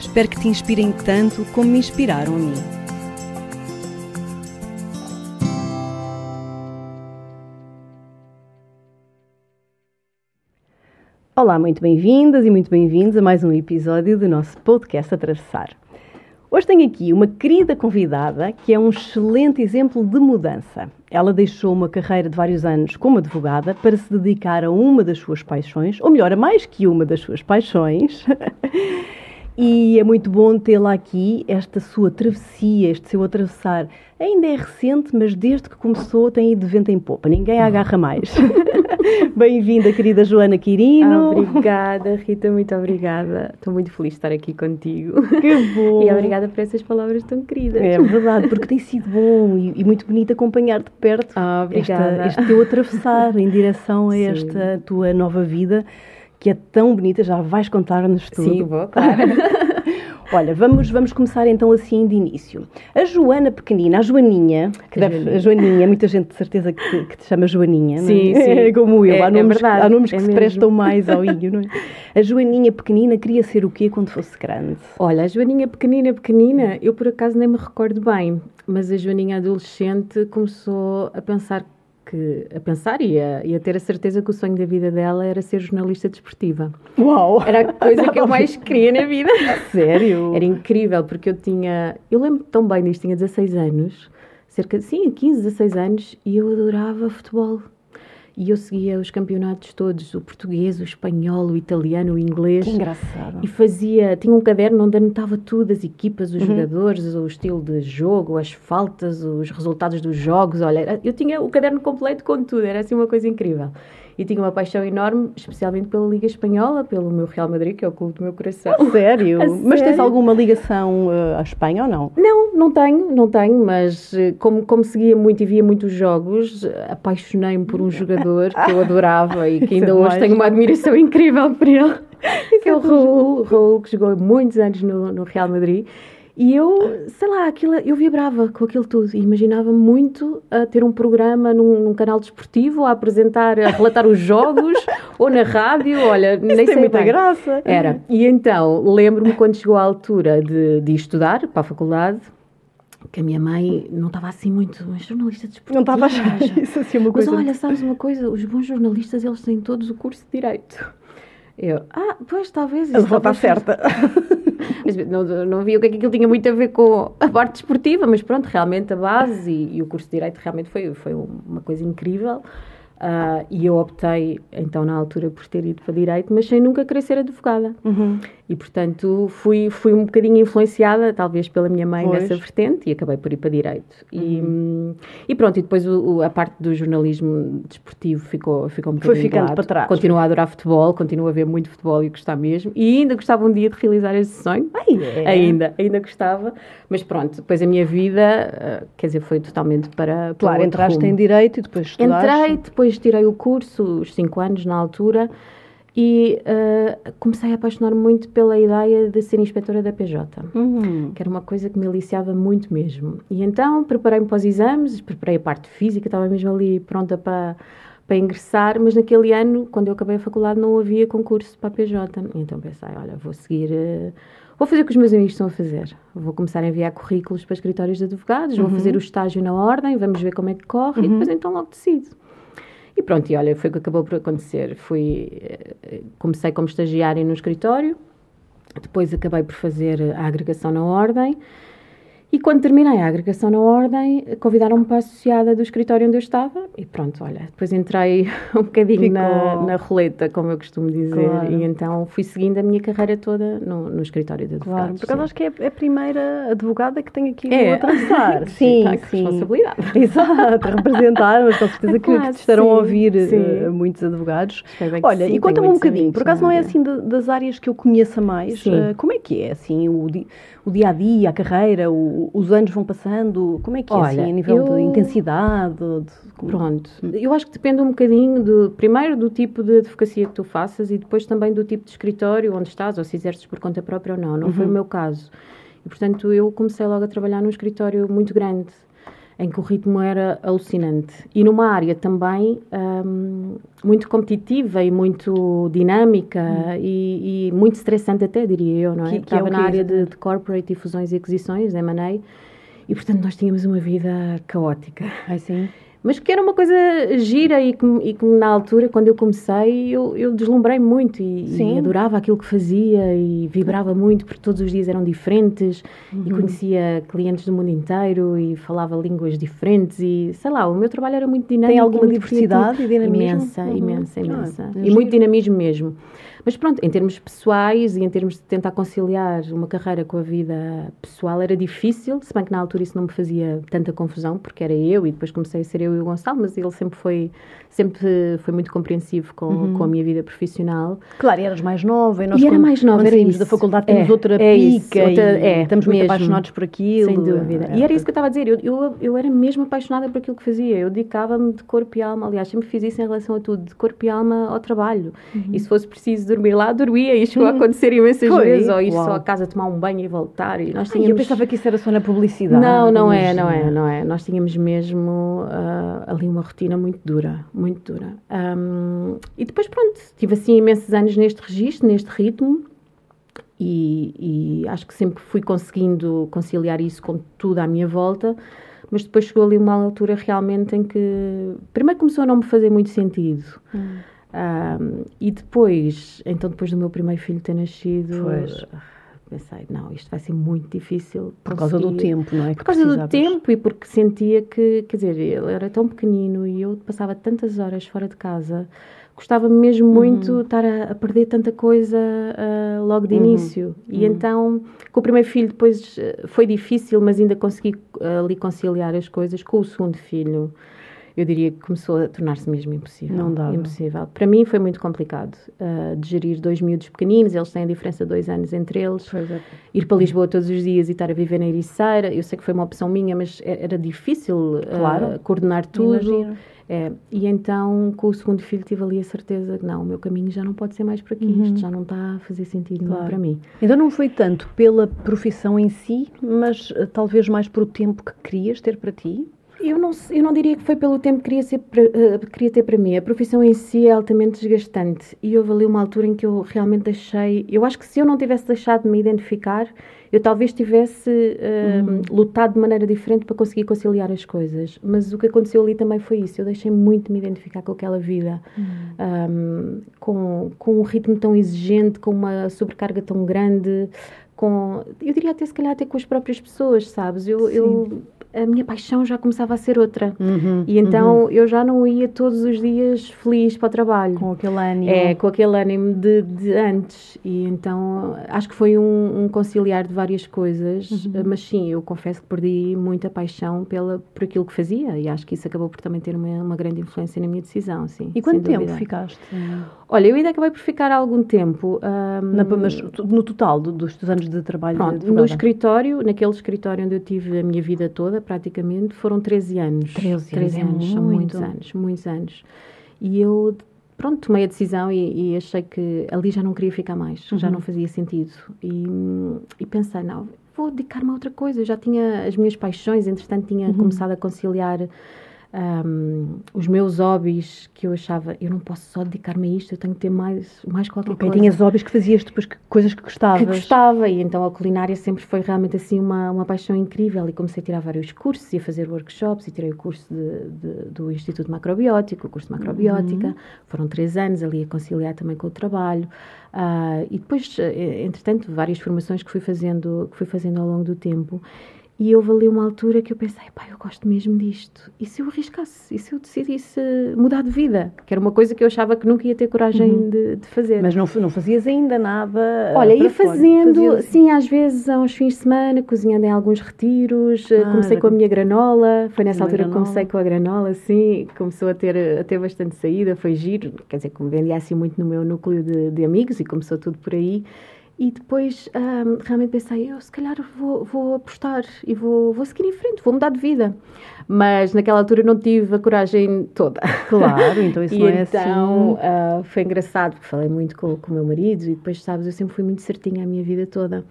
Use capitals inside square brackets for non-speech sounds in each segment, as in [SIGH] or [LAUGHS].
Espero que te inspirem tanto como me inspiraram a mim. Olá, muito bem-vindas e muito bem-vindos a mais um episódio do nosso podcast Atravessar. Hoje tenho aqui uma querida convidada que é um excelente exemplo de mudança. Ela deixou uma carreira de vários anos como advogada para se dedicar a uma das suas paixões, ou melhor, a mais que uma das suas paixões. [LAUGHS] E é muito bom tê-la aqui, esta sua travessia, este seu atravessar. Ainda é recente, mas desde que começou tem ido de vento em popa. Ninguém a agarra mais. [LAUGHS] Bem-vinda, querida Joana Quirino. Ah, obrigada, Rita, muito obrigada. Estou muito feliz de estar aqui contigo. Que bom. [LAUGHS] E obrigada por essas palavras tão queridas. É verdade, porque tem sido bom e, e muito bonito acompanhar de perto ah. Esta, este teu atravessar em direção a [LAUGHS] Sim. esta tua nova vida que é tão bonita, já vais contar-nos tudo. Sim, vou, claro. [LAUGHS] Olha, vamos, vamos começar então assim de início. A Joana pequenina, a Joaninha, que deve, a Joaninha, muita gente de certeza que te, que te chama Joaninha, sim, não é? sim. [LAUGHS] É como eu, é, há nomes, é verdade, há nomes que é se mesmo. prestam mais ao índio, não é? A Joaninha pequenina queria ser o quê quando fosse grande? Olha, a Joaninha pequenina, pequenina, eu por acaso nem me recordo bem, mas a Joaninha adolescente começou a pensar que, a pensar e a, e a, ter a certeza que o sonho da vida dela era ser jornalista desportiva. Uau! Era a coisa que eu [LAUGHS] mais queria na vida. Sério? Era incrível, porque eu tinha. Eu lembro tão bem disto, tinha 16 anos, cerca de. Sim, 15, 16 anos, e eu adorava futebol. E eu seguia os campeonatos todos, o português, o espanhol, o italiano, o inglês. Que engraçado. E fazia, tinha um caderno onde anotava tudo, as equipas, os uhum. jogadores, o estilo de jogo, as faltas, os resultados dos jogos. Olha, eu tinha o caderno completo com tudo, era assim uma coisa incrível. E tinha uma paixão enorme, especialmente pela Liga Espanhola, pelo meu Real Madrid, que é o clube do meu coração. Sério? [LAUGHS] Mas sério? tens alguma ligação uh, à Espanha ou não? Não, não tenho, não tenho, mas uh, como, como seguia muito e via muitos jogos, apaixonei-me por um jogador que eu adorava e que ainda hoje mais... tenho uma admiração incrível por ele, [LAUGHS] que é o Raul, Raul, que jogou muitos anos no, no Real Madrid. E eu, sei lá, aquilo, eu vibrava com aquilo tudo e imaginava muito a ter um programa num, num canal desportivo, a apresentar, a relatar os jogos [LAUGHS] ou na rádio. Olha, Isso nem tem sei muita bem. graça. Era. E então, lembro-me quando chegou a altura de, de estudar para a faculdade, que a minha mãe não estava assim muito mas jornalista desportiva. Não estava a achar isso assim uma Mas coisa. olha, sabes uma coisa? Os bons jornalistas, eles têm todos o curso de Direito. Eu, ah, pois talvez. A está certa. [LAUGHS] Mas não, não vi o que é que aquilo tinha muito a ver com a parte desportiva, mas pronto, realmente a base e, e o curso de Direito realmente foi, foi uma coisa incrível. Uh, e eu optei, então, na altura, por ter ido para Direito, mas sem nunca querer ser advogada. Uhum. E, portanto, fui, fui um bocadinho influenciada, talvez, pela minha mãe pois. nessa vertente e acabei por ir para Direito. Uhum. E, e, pronto, e depois o, o, a parte do jornalismo desportivo ficou, ficou um bocadinho Foi ficando para trás. Continuo a adorar futebol, continuo a ver muito futebol e gostar mesmo. E ainda gostava um dia de realizar esse sonho. Ai, é. [LAUGHS] Ainda, ainda gostava. Mas pronto, depois a minha vida, uh, quer dizer, foi totalmente para. para Claro, entraste rumo. em Direito e depois estudaste. Entrei, depois tirei o curso, os 5 anos na altura, e uh, comecei a apaixonar muito pela ideia de ser inspetora da PJ, uhum. que era uma coisa que me aliciava muito mesmo. E então preparei-me para os exames, preparei a parte física, estava mesmo ali pronta para, para ingressar, mas naquele ano, quando eu acabei a faculdade, não havia concurso para a PJ. Então pensei, olha, vou seguir. Uh, Vou fazer o que os meus amigos estão a fazer. Vou começar a enviar currículos para escritórios de advogados, Uhum. vou fazer o estágio na ordem, vamos ver como é que corre e depois então logo decido. E pronto, e olha, foi o que acabou por acontecer. Fui, eh, comecei como estagiária no escritório, depois acabei por fazer a agregação na ordem E quando terminei a agregação na Ordem, convidaram-me para a associada do escritório onde eu estava e pronto, olha, depois entrei [LAUGHS] um bocadinho na, na, roleta, como eu costumo dizer, claro. e então fui seguindo a minha carreira toda no, no escritório de advogados. Claro, porque acaso acho que é a primeira advogada que tem aqui é. a atravessar. [LAUGHS] sim, sim, sim. responsabilidade. [LAUGHS] Exato, representar, mas com certeza é que te estarão sim, a ouvir uh, muitos advogados. Olha, sim, e conta-me um bocadinho, por acaso não é assim das áreas que eu conheça mais, uh, como é que é assim o, o dia a dia, a carreira, o, os anos vão passando? Como é que é Olha, assim, a nível eu... de intensidade? De... Pronto, eu acho que depende um bocadinho, de, primeiro, do tipo de advocacia que tu faças e depois também do tipo de escritório onde estás, ou se exerces por conta própria ou não. Não uhum. foi o meu caso. E, portanto, eu comecei logo a trabalhar num escritório muito grande em que o ritmo era alucinante. E numa área também um, muito competitiva e muito dinâmica hum. e, e, muito estressante até, diria eu, não é? Que, que Estava é na área de, de, corporate e fusões e aquisições, M&A, e portanto nós tínhamos uma vida caótica. Assim? [LAUGHS] mas que era uma coisa gira e que, e que na altura, quando eu comecei, eu, eu deslumbrei muito e, e, adorava aquilo que fazia e vibrava muito porque todos os dias eram diferentes uhum. e conhecia clientes do mundo inteiro e falava línguas diferentes e sei lá, o meu trabalho era muito dinâmico. Tem alguma diversidade e dinamismo? Imensa, uhum. imensa, imensa. Ah, e muito dinamismo mesmo. Mas pronto, em termos pessoais e em termos de tentar conciliar uma carreira com a vida pessoal era difícil, se bem que na altura isso não me fazia tanta confusão, porque era eu e depois comecei a ser eu e o Gonçalo, mas ele sempre foi, sempre foi muito compreensivo com, uhum. com a minha vida profissional. Claro, eras mais nova e nós e era mais nova, quando saímos da faculdade temos é, outra é pica outra, é, estamos mesmo, muito apaixonados por aquilo. Sem dúvida. É, e era isso que eu estava a dizer, eu, eu, eu era mesmo apaixonada por aquilo que fazia, eu dedicava-me de corpo e alma, aliás, sempre fiz isso em relação a tudo, de corpo e alma ao trabalho. Uhum. E se fosse preciso dormir lá, dormia e chegou a acontecer imensas Foi. vezes, ou ir Uau. só a casa tomar um banho e voltar. E nós tínhamos... eu pensava que isso era só na publicidade. Não, não é, não é, não é. Nós tínhamos mesmo uh, ali uma rotina muito dura, muito dura. Um, e depois, pronto, tive assim imensos anos neste registro, neste ritmo. E, e acho que sempre fui conseguindo conciliar isso com tudo à minha volta, mas depois chegou ali uma altura realmente em que primeiro começou a não me fazer muito sentido. Hum. Um, e depois, então depois do meu primeiro filho ter nascido, pois. pensei, não, isto vai ser muito difícil. Por causa do tempo, não é? Por causa do tempo e porque sentia que, quer dizer, ele era tão pequenino e eu passava tantas horas fora de casa, gostava mesmo muito uhum. estar a, a, perder tanta coisa uh, logo de uhum. início. E uhum. então, com o primeiro filho depois uh, foi difícil, mas ainda consegui uh, ali conciliar as coisas. Com o segundo filho, eu diria que começou a tornar-se mesmo impossível. Não dava. Impossível. Para mim foi muito complicado uh, de gerir dois miúdos pequeninos, eles têm a diferença de dois anos entre eles. É. Ir para Lisboa todos os dias e estar a viver na Ericeira, eu sei que foi uma opção minha, mas era difícil uh, claro. coordenar tudo. É, e então, com o segundo filho, tive ali a certeza que não, o meu caminho já não pode ser mais por aqui, uhum. isto já não está a fazer sentido claro. para mim. Então, não foi tanto pela profissão em si, mas uh, talvez mais por o tempo que querias ter para ti? Eu não, eu não diria que foi pelo tempo que queria, ser, uh, queria ter para mim. A profissão em si é altamente desgastante e houve ali uma altura em que eu realmente deixei. Eu acho que se eu não tivesse deixado de me identificar, eu talvez tivesse uh, uhum. lutado de maneira diferente para conseguir conciliar as coisas. Mas o que aconteceu ali também foi isso. Eu deixei muito de me identificar com aquela vida, uhum. um, com, com um ritmo tão exigente, com uma sobrecarga tão grande, com. Eu diria até se calhar até com as próprias pessoas, sabes? Eu. eu a minha paixão já começava a ser outra. Uhum, e então uhum. eu já não ia todos os dias feliz para o trabalho. Com aquele ânimo. É, com aquele ânimo de, de antes. E então acho que foi um, um conciliar de várias coisas, uhum. mas sim, eu confesso que perdi muita paixão pela, por aquilo que fazia e acho que isso acabou por também ter uma, uma grande influência na minha decisão. Sim, e quanto tempo ficaste? Olha, eu ainda acabei por ficar algum tempo. Um, na, mas no total do, dos anos de trabalho? Pronto, no escritório, naquele escritório onde eu tive a minha vida toda, praticamente, foram 13 anos. 13, 13 anos, é são muitos anos, muitos anos. E eu, pronto, tomei a decisão e, e achei que ali já não queria ficar mais, uhum. já não fazia sentido. E, e pensei, não, vou dedicar-me a outra coisa. Eu já tinha as minhas paixões, entretanto tinha uhum. começado a conciliar um, os meus hobbies que eu achava, eu não posso só dedicar-me a isto, eu tenho que ter mais, mais qualquer okay, coisa. Tinhas hobbies que fazias depois, que, coisas que gostavas. Que gostava, e então a culinária sempre foi realmente assim uma, uma paixão incrível e comecei a tirar vários cursos e a fazer workshops e tirei o curso de, de, do Instituto Macrobiótico, o curso de Macrobiótica, uhum. foram três anos ali a conciliar também com o trabalho. Uh, e depois, eh, entretanto, várias formações que fui fazendo, que fui fazendo ao longo do tempo E houve ali uma altura que eu pensei, pá, eu gosto mesmo disto. E se eu arriscasse? E se eu decidisse mudar de vida? Que era uma coisa que eu achava que nunca ia ter coragem uhum. de, de, fazer. Mas não, não fazias ainda nada? Olha, ia fazendo, fazias... sim, às vezes aos fins de semana, cozinhando em alguns retiros. Ah, comecei com a minha granola. Foi nessa altura granola. que comecei com a granola, sim. Começou a ter, a ter bastante saída, foi giro. Quer dizer, como vendia assim muito no meu núcleo de, de amigos e começou tudo por aí. E depois um, realmente pensei, eu se calhar vou, vou apostar e vou, vou seguir em frente, vou mudar de vida. Mas naquela altura não tive a coragem toda. Claro, então [LAUGHS] isso não é então, assim. Uh, foi engraçado, porque falei muito com, com o meu marido e depois, sabes, eu sempre fui muito certinha a minha vida toda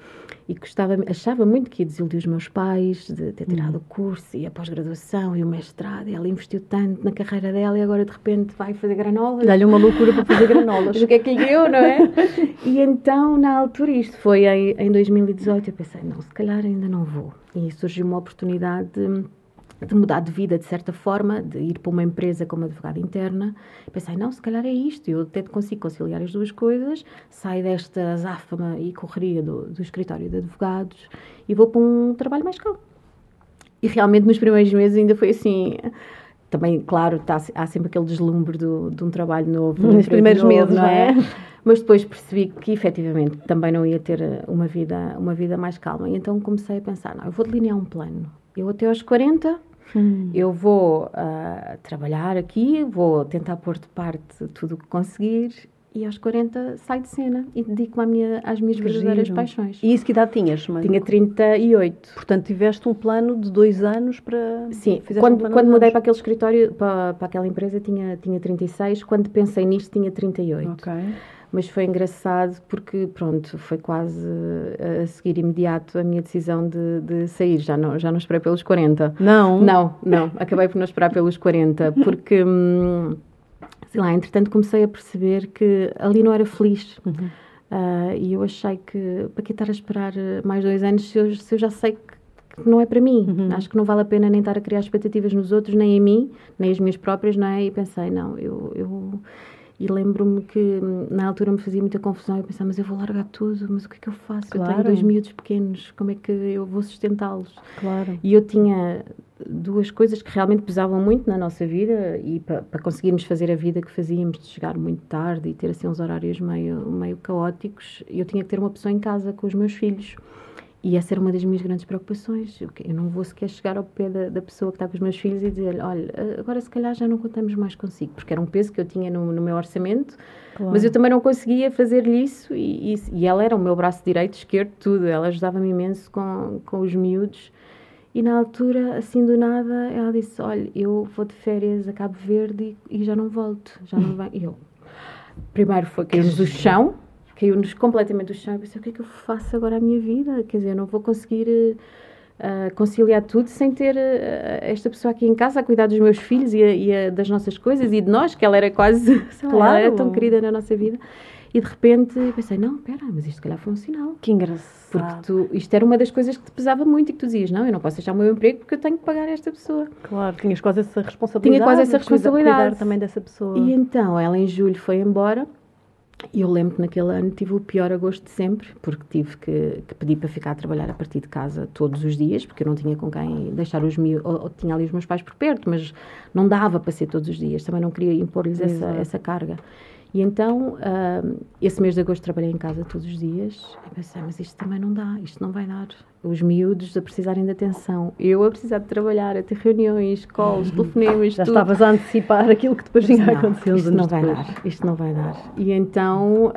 e gostava, achava muito que ia desiludir os meus pais de ter tirado uhum. o curso e a pós-graduação e o mestrado. E ela investiu tanto na carreira dela e agora de repente vai fazer granolas. Dá-lhe uma loucura para fazer granolas. [LAUGHS] o que é que lhe deu, não é? [LAUGHS] e então, na altura, isto foi em, em 2018, eu pensei, não, se calhar ainda não vou. E surgiu uma oportunidade. De, de mudar de vida de certa forma, de ir para uma empresa como advogada interna. Pensei, não, se calhar é isto, eu até consigo conciliar as duas coisas, saio desta azáfama e correria do, do escritório de advogados e vou para um trabalho mais calmo. E realmente nos primeiros meses ainda foi assim. Também, claro, tá, há sempre aquele deslumbre do, de um trabalho novo. Nos primeiros novo, meses, não é? é? Mas depois percebi que efetivamente também não ia ter uma vida, uma vida mais calma. E então comecei a pensar: não, eu vou delinear um plano. Eu até aos 40 Hum. Eu vou uh, trabalhar aqui, vou tentar pôr de parte tudo o que conseguir e aos 40 saio de cena e dedico-me às minhas que verdadeiras giro. paixões. E isso que idade tinhas? Mãe? Tinha 38. Portanto, tiveste um plano de dois anos para... Sim, quando, um quando mudei para aquele escritório, para, para aquela empresa, tinha, tinha 36. Quando pensei nisto, tinha 38. Ok mas foi engraçado porque, pronto, foi quase eh, a seguir imediato a minha decisão de, de sair. Já não, já não esperei pelos 40. Não? Não, não. Acabei por não esperar pelos 40, porque, hum, sei lá, entretanto comecei a perceber que ali não era feliz. Uhum. Uh, e eu achei que, para que estar a esperar mais dois anos se eu, se eu já sei que não é para mim. Uhum. Acho que não vale a pena nem estar a criar expectativas nos outros, nem em mim, nem as minhas próprias, não é? E pensei, não, eu, eu, e lembro-me que hum, na altura me fazia muita confusão. Eu pensava, mas eu vou largar tudo, mas o que é que eu faço? Claro. Eu tenho dois miúdos pequenos, como é que eu vou sustentá-los? Claro. E eu tinha duas coisas que realmente pesavam muito na nossa vida e para, para conseguirmos fazer a vida que fazíamos, de chegar muito tarde e ter assim uns horários meio, meio caóticos, eu tinha que ter uma pessoa em casa com os meus filhos. E essa era uma das minhas grandes preocupações. Eu, não vou sequer chegar ao pé da, da, pessoa que está com os meus filhos e dizer olha, agora se calhar já não contamos mais consigo, porque era um peso que eu tinha no, no meu orçamento, claro. mas eu também não conseguia fazer-lhe isso e, e, e, ela era o meu braço direito, esquerdo, tudo. Ela ajudava-me imenso com, com os miúdos. E na altura, assim do nada, ela disse: Olha, eu vou de férias a Cabo Verde e, e já não volto, já não [LAUGHS] vai. E eu, primeiro foi caímos do chão, caiu-nos completamente do chão. Eu pensei, o que é que eu faço agora à minha vida? Quer dizer, eu não vou conseguir uh, conciliar tudo sem ter uh, esta pessoa aqui em casa a cuidar dos meus filhos e, a, e a, das nossas coisas e de nós, que ela era quase, [LAUGHS] claro. era tão querida na nossa vida. E de repente pensei, não, espera, mas isto se calhar foi um sinal. Que engraçado. Porque tu, isto era uma das coisas que te pesava muito e que tu dizias, não, eu não posso deixar o meu emprego porque eu tenho que pagar esta pessoa. Claro, tinhas quase essa responsabilidade. Tinha quase essa responsabilidade. Também dessa pessoa. E então, ela em julho foi embora e eu lembro que naquele ano tive o pior agosto de sempre, porque tive que, que, pedir para ficar a trabalhar a partir de casa todos os dias, porque eu não tinha com quem deixar os meus, ou, ou, tinha ali os meus pais por perto, mas não dava para ser todos os dias, também não queria impor-lhes essa, essa carga. E então, esse mês de agosto trabalhei em casa todos os dias e pensei, mas isto também não dá, isto não vai dar. Os miúdos a precisarem de atenção, eu a precisar de trabalhar, a ter reuniões, calls, telefonemas, Já tudo. estavas a antecipar aquilo que depois vinha a acontecer. Isto não vai depois. dar, isto não vai dar. E então,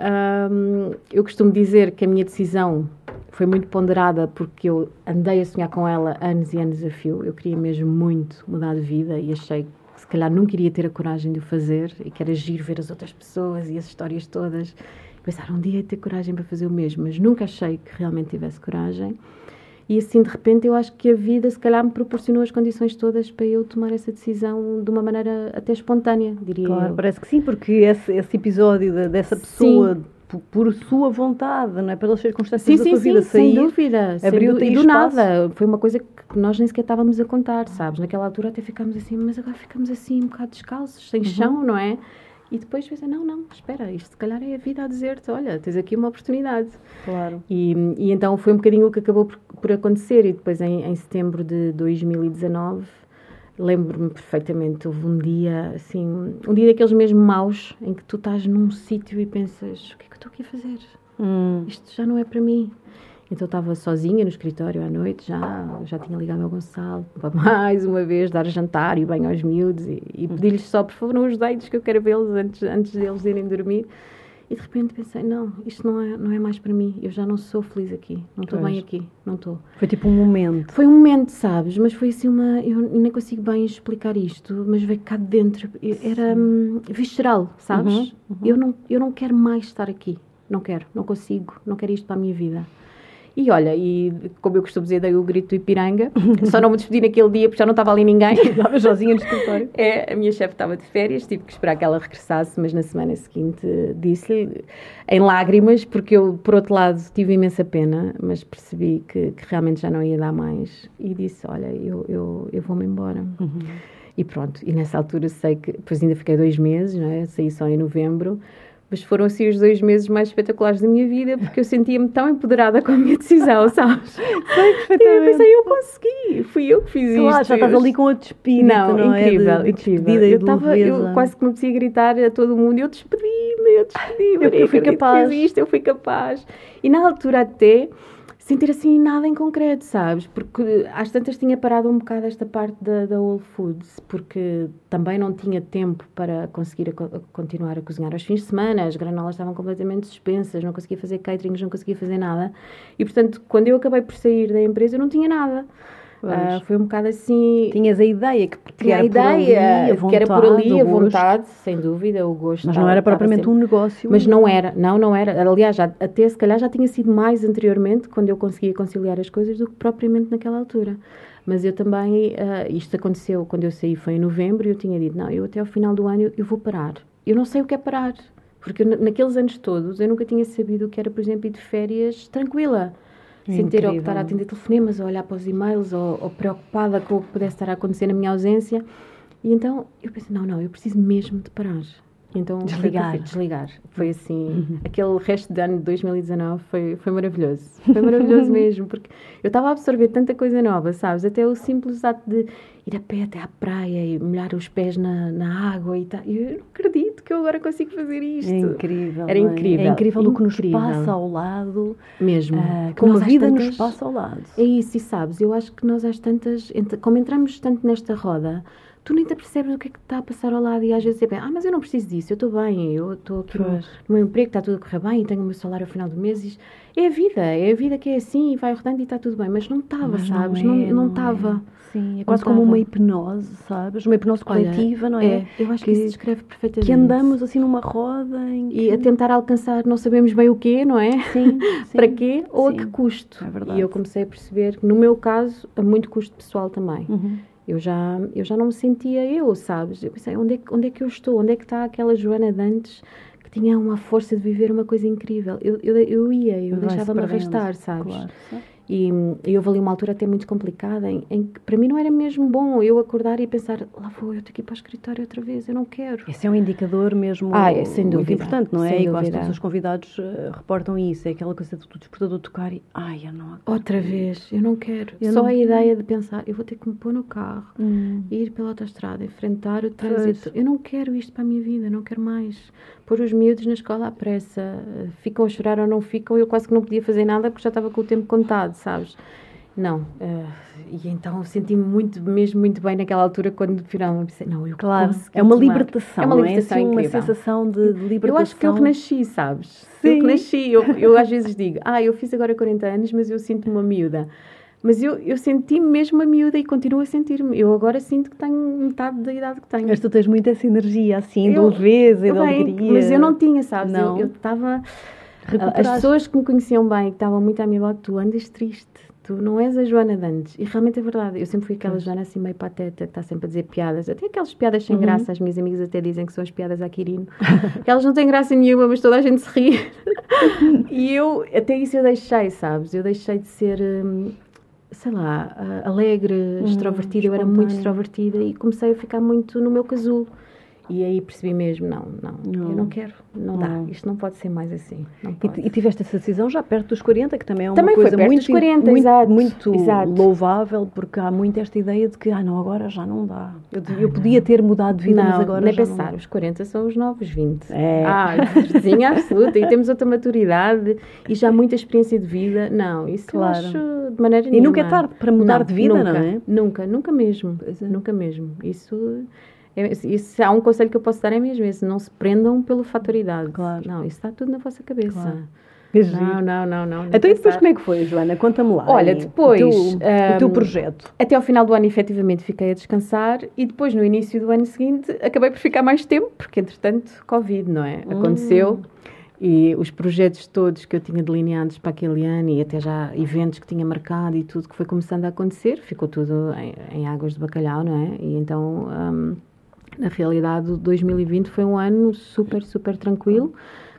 um, eu costumo dizer que a minha decisão foi muito ponderada porque eu andei a sonhar com ela anos e anos a fio. Eu queria mesmo muito mudar de vida e achei calhar nunca iria ter a coragem de o fazer e que era agir ver as outras pessoas e as histórias todas. Pensar um dia ia ter coragem para fazer o mesmo, mas nunca achei que realmente tivesse coragem. E assim, de repente, eu acho que a vida, se calhar, me proporcionou as condições todas para eu tomar essa decisão de uma maneira até espontânea, diria claro, eu. parece que sim, porque esse, esse episódio de, dessa pessoa. Sim por, sua vontade, não é? Pelas circunstâncias sim, da sua vida. Sim, sair, sem dúvida. Abriu-te E do nada. Foi uma coisa que nós nem sequer estávamos a contar, sabes? Naquela altura até ficámos assim, mas agora ficamos assim um bocado descalços, sem uhum. chão, não é? E depois pensei, não, não, espera, isto se calhar é a vida a dizer-te, olha, tens aqui uma oportunidade. Claro. E, e então foi um bocadinho o que acabou por, por acontecer. E depois, em, em setembro de 2019, lembro-me perfeitamente, houve um dia, assim, um dia daqueles mesmo maus, em que tu estás num sítio e pensas, o que é que eu estou aqui a fazer? Hum. Isto já não é para mim. Então estava sozinha no escritório à noite, já, já tinha ligado ao Gonçalo para [LAUGHS] mais uma vez dar jantar e banho aos miúdos e, e pedir-lhes só, por favor, não os deites que eu quero vê-los antes, antes deles irem dormir. E de repente pensei, não, isto não é, não é mais para mim, eu já não sou feliz aqui, não estou bem aqui, não estou. Foi tipo um momento. Foi um momento, sabes, mas foi assim uma, eu nem consigo bem explicar isto, mas veio cá de dentro, era hum, visceral, sabes? Uhum, uhum. Eu, não, eu não quero mais estar aqui, não quero, não consigo, não quero isto para a minha vida. E olha, e como eu costumo dizer, dei o grito do Ipiranga. Só não me despedi naquele dia porque já não estava ali ninguém. [LAUGHS] Estava sozinha no escritório. É, a minha chefe estava de férias, tive que esperar que ela regressasse, mas na semana seguinte disse-lhe, em lágrimas, porque eu, por outro lado, tive imensa pena, mas percebi que, que realmente já não ia dar mais. E disse: Olha, eu, eu, eu vou-me embora. Uhum. E pronto, e nessa altura sei que, depois ainda fiquei dois meses, não é? saí só em novembro mas foram assim os dois meses mais espetaculares da minha vida porque eu sentia-me tão empoderada com a minha decisão, [LAUGHS] sabes? Sei. E eu pensei, eu consegui, fui eu que fiz claro, isto. já estás ali com outro espírito, não, não incrível, é? De, de incrível. eu, tava, eu quase que me apetecia gritar a todo mundo, eu despedi-me, eu despedi-me, eu, eu fui capaz. Isto, eu fui capaz. E na altura até sentir assim nada em concreto, sabes? Porque às tantas tinha parado um bocado esta parte da, da Whole Foods, porque também não tinha tempo para conseguir a, a continuar a cozinhar aos fins de semana, as granolas estavam completamente suspensas, não conseguia fazer caterings, não conseguia fazer nada. E portanto, quando eu acabei por sair da empresa, eu não tinha nada. Uh, foi um bocado assim. Tinhas a ideia que, Tinha era a ideia por ali, a vontade, que era por ali a vontade, sem dúvida, o gosto. Mas não era propriamente sempre- um negócio. Mas não era, não, não era. Aliás, já, até se calhar já tinha sido mais anteriormente, quando eu conseguia conciliar as coisas, do que propriamente naquela altura. Mas eu também, ah, isto aconteceu quando eu saí, foi em novembro, e eu tinha dito: não, eu até ao final do ano eu, eu vou parar. Eu não sei o que é parar. Porque eu, naqueles anos todos eu nunca tinha sabido o que era, por exemplo, ir de férias tranquila. Sem ter ou que estar a atender telefonemas, ou olhar para os e-mails, ou, ou preocupada com o que pudesse estar a acontecer na minha ausência. E então eu pensei: não, não, eu preciso mesmo de parar. Então, Desligar. desligar. Foi assim, aquele resto de ano de 2019 foi, foi maravilhoso. Foi maravilhoso [LAUGHS] mesmo, porque eu estava a absorver tanta coisa nova, sabes? Até o simples ato de ir a pé até à praia e molhar os pés na, na água e tal. Eu não acredito que eu agora consigo fazer isto. É incrível. Era é? incrível, É incrível o que nos passa ao lado. Mesmo. Que como a vida tantas- nos passa ao lado. É isso, e sabes, eu acho que nós às tantas, como entramos tanto nesta roda, tu nem te percebes o que é que está a passar ao lado e às vezes você pensa, ah, mas eu não preciso disso, eu estou bem, eu estou aqui no, no meu emprego, está tudo a correr bem, e tenho o meu salário ao final do mês. Isto- É a vida, é a vida que é assim e vai rodando e está tudo bem, mas não estava, sabes? é, Não é. estava. Sim, é quase como uma hipnose, sabes? Uma hipnose Olha, coletiva, não é? eu acho que, isso descreve perfeitamente. que andamos assim numa roda que... E a tentar alcançar, não sabemos bem o quê, não é? Sim, [LAUGHS] sim. Para quê ou Sim. a que custo. É verdade. E eu comecei a perceber que, no meu caso, a muito custo pessoal também. Uhum. Eu já, eu já não me sentia eu, sabes? Eu pensei, onde é, que- onde é que eu estou? Onde é que está aquela Joana de antes que tinha uma força de viver uma coisa incrível? Eu, eu, eu ia, eu deixava-me arrastar, sabes? Claro. E, e houve ali uma altura até muito complicada em, em que para mim não era mesmo bom eu acordar e pensar, lá vou eu tenho que ir para o escritório outra vez, eu não quero. Esse é um indicador mesmo Ah, é, sem muito dúvida, importante, não é? e quase todos os convidados eh, reportam isso. É aquela coisa do despertador tocar e... Ai, eu não aguento. Outra vez, eu não quero. Eu Só não a ideia de pensar, eu vou ter que me pôr no carro, Hum. ir pela autostrada, enfrentar o trânsito. Eu não quero isto para a minha vida, não quero mais. Pôr os miúdos na escola à pressa, ficam a chorar ou não ficam, eu quase que não podia fazer nada porque já estava com o tempo contado, sabes? Não. eh, e então senti-me muito, mesmo muito bem naquela altura quando finalmente pensei, não, eu Claro, é uma tomar. libertação, É uma não libertação é? Assim, uma sensação de, de libertação. Eu acho que eu renasci, sabes? Eu Sim. renasci. Eu, eu às vezes digo, ah, eu fiz agora 40 anos, mas eu sinto-me uma miúda. Mas eu, eu senti-me mesmo uma miúda e continuo a sentir-me. Eu agora sinto que tenho metade da idade que tenho. Mas tu tens muito essa energia, assim, de Eu- leveza e de alegria. Mas eu não tinha, sabes? Não. Eu estava... As pessoas que me conheciam bem, que estavam muito à minha volta, tu andas triste. Tu não és a Joana de antes. E realmente é verdade. Eu sempre fui aquela Joana assim meio pateta, que está sempre a dizer piadas. Até aquelas piadas Uhum. sem graça. As minhas amigas até dizem que são as piadas a Quirino. que [LAUGHS] elas não têm graça nenhuma, mas toda a gente se ri. [LAUGHS] e eu, até isso eu deixei, sabes? Eu deixei de ser... hum, Sei lá, alegre, extrovertida. Eu era muito extrovertida e comecei a ficar muito no meu casulo. E aí percebi mesmo, não, não, não. eu não quero, não, não, dá, isto não pode ser mais assim. E, e, tiveste essa decisão já perto dos 40, que também é uma também coisa muito, 40, muito, exato, muito exato. louvável, porque há muito esta ideia de que, ah não, agora já não dá. Eu, eu ah, podia ter mudado de vida, não, mas agora nem já pensar, não os 40 são os novos 20. É. Ah, sim, absoluta, e temos outra maturidade e já muita experiência de vida. Não, isso claro. eu acho de maneira nenhuma. E nunca é tarde para mudar não, de vida, nunca, não é? Nunca, nunca mesmo, é. nunca mesmo. Isso isso há um conselho que eu posso dar é mesmo esse, não se prendam pela fatoridade. Claro. Não, isso está tudo na vossa cabeça. Claro. Não, não, não, não. Então e depois como é que foi, Joana? Conta-me lá. Olha, depois... O teu, um, teu projeto. Até ao final do ano, efetivamente, fiquei a descansar e depois, no início do ano seguinte, acabei por ficar mais tempo, porque, entretanto, Covid, não é? Hum. Aconteceu e os projetos todos que eu tinha delineados para aquele ano e até já eventos que tinha marcado e tudo que foi começando a acontecer, ficou tudo em, em águas de bacalhau, não é? E então... Um, na realidade, 2020 foi um ano super, super tranquilo.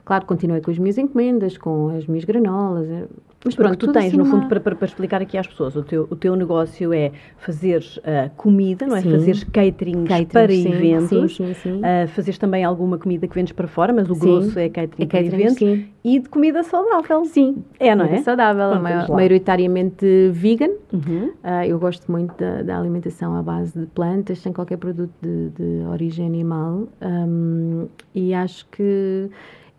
Claro, continuei com as minhas encomendas, com as minhas granolas. Mas pronto, tu tens, assim no fundo, para, para, para, explicar aqui às pessoas, o teu, o teu negócio é fazer uh, comida, não é? Fazeres catering para sim, eventos. Sim, sim, sim. Uh, fazeres também alguma comida que vendes para fora, mas o grosso é catering, é catering para eventos. Sim. E de comida saudável. Sim. É, não é? saudável, Pronto, maioritariamente vegan. Uhum. Uh, eu gosto muito da, da, alimentação à base de plantas, sem qualquer produto de, de origem animal. Um, e acho que